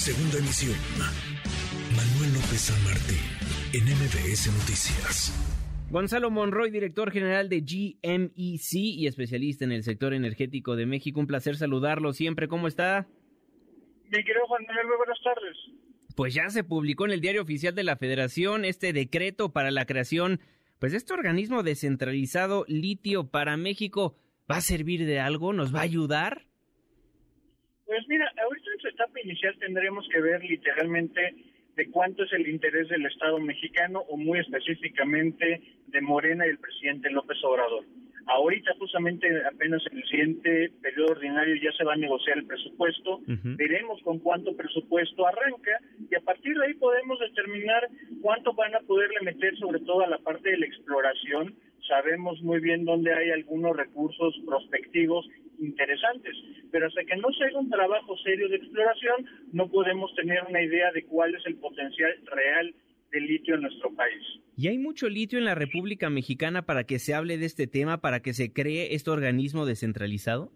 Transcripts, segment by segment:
Segunda emisión. Manuel López San Martín, en MBS Noticias. Gonzalo Monroy, director general de GMEC y especialista en el sector energético de México. Un placer saludarlo siempre. ¿Cómo está? Mi querido Juan Manuel, muy buenas tardes. Pues ya se publicó en el diario oficial de la Federación este decreto para la creación, pues, de este organismo descentralizado litio para México. ¿Va a servir de algo? ¿Nos va a ayudar? Pues mira, ahorita en su etapa inicial tendremos que ver literalmente de cuánto es el interés del Estado mexicano o muy específicamente de Morena y el presidente López Obrador. Ahorita justamente apenas en el siguiente periodo ordinario ya se va a negociar el presupuesto, veremos con cuánto presupuesto arranca y a partir de ahí podemos determinar cuánto van a poderle meter sobre todo a la parte de la exploración. Sabemos muy bien dónde hay algunos recursos prospectivos interesantes, pero hasta que no se haga un trabajo serio de exploración no podemos tener una idea de cuál es el potencial real del litio en nuestro país. ¿Y hay mucho litio en la República Mexicana para que se hable de este tema, para que se cree este organismo descentralizado?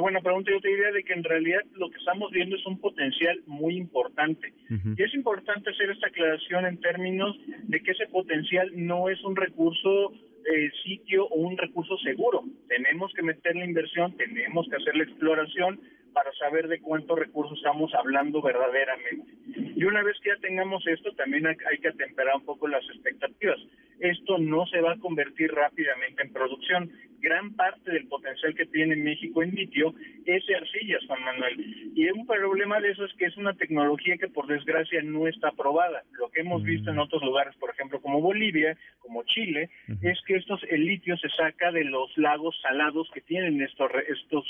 Qué buena pregunta. Yo te diría de que en realidad lo que estamos viendo es un potencial muy importante. Y es importante hacer esta aclaración en términos de que ese potencial no es un recurso eh, sitio o un recurso seguro. Tenemos que meter la inversión, tenemos que hacer la exploración para saber de cuántos recursos estamos hablando verdaderamente. Y una vez que ya tengamos esto, también hay, que atemperar un poco las expectativas. Esto no se va a convertir rápidamente en producción. Gran parte del potencial que tiene México en litio es arcillas, Juan Manuel. Y un problema de eso es que es una tecnología que por desgracia no está aprobada. Lo que hemos visto en mm. otros lugares, por ejemplo, como Bolivia, como Chile, es que estos, el litio se saca de los lagos salados que tienen estos, estos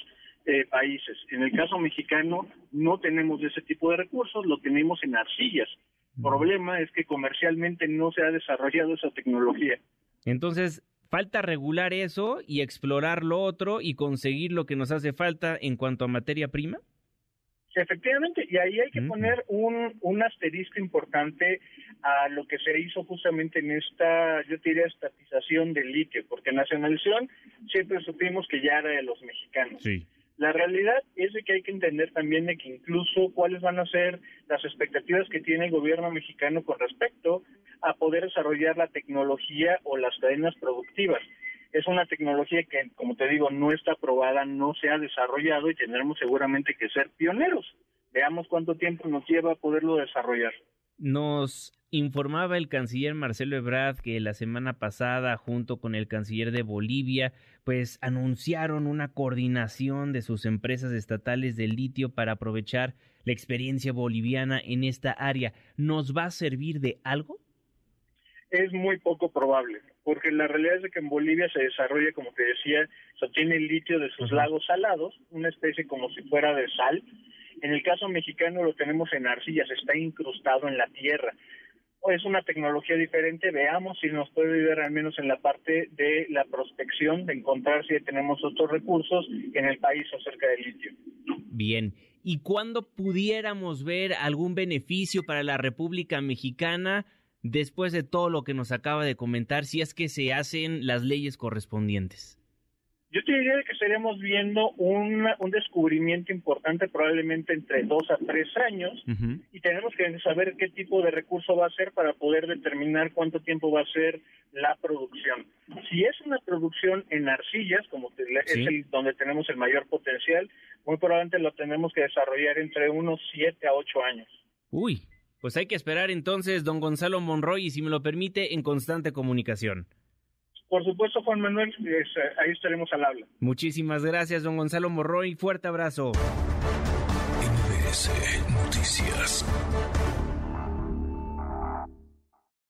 eh, países. En el caso mexicano no tenemos ese tipo de recursos, lo tenemos en arcillas. El problema es que comercialmente no se ha desarrollado esa tecnología. Entonces, falta regular eso y explorar lo otro y conseguir lo que nos hace falta en cuanto a materia prima. Efectivamente, y ahí hay que poner un, un asterisco importante a lo que se hizo justamente en esta, yo diría, estatización del litio, porque nacionalización siempre supimos que ya era de los mexicanos. Sí. La realidad es de que hay que entender también de que incluso cuáles van a ser las expectativas que tiene el gobierno mexicano con respecto a poder desarrollar la tecnología o las cadenas productivas. Es una tecnología que, como te digo, no está aprobada, no se ha desarrollado y tendremos seguramente que ser pioneros. Veamos cuánto tiempo nos lleva poderlo desarrollar. Nos informaba el canciller Marcelo Ebrard que la semana pasada, junto con el canciller de Bolivia, pues anunciaron una coordinación de sus empresas estatales de litio para aprovechar la experiencia boliviana en esta área. ¿Nos va a servir de algo? Es muy poco probable, porque la realidad es que en Bolivia se desarrolla, como te decía, se obtiene el litio de sus lagos salados, una especie como si fuera de sal, en el caso mexicano lo tenemos en arcillas, está incrustado en la tierra. Es una tecnología diferente, veamos si nos puede ayudar al menos en la parte de la prospección, de encontrar si tenemos otros recursos en el país acerca del litio. Bien, ¿y cuándo pudiéramos ver algún beneficio para la República Mexicana después de todo lo que nos acaba de comentar, si es que se hacen las leyes correspondientes? Yo te diría que estaremos viendo un, un descubrimiento importante probablemente entre dos a tres años y tenemos que saber qué tipo de recurso va a ser para poder determinar cuánto tiempo va a ser la producción. Si es una producción en arcillas, como es el, donde tenemos el mayor potencial, muy probablemente lo tenemos que desarrollar entre unos siete a ocho años. Uy, pues hay que esperar entonces, don Gonzalo Monroy, y si me lo permite, en constante comunicación. Por supuesto, Juan Manuel, ahí estaremos al habla. Muchísimas gracias, don Gonzalo Morroy. Fuerte abrazo. Noticias.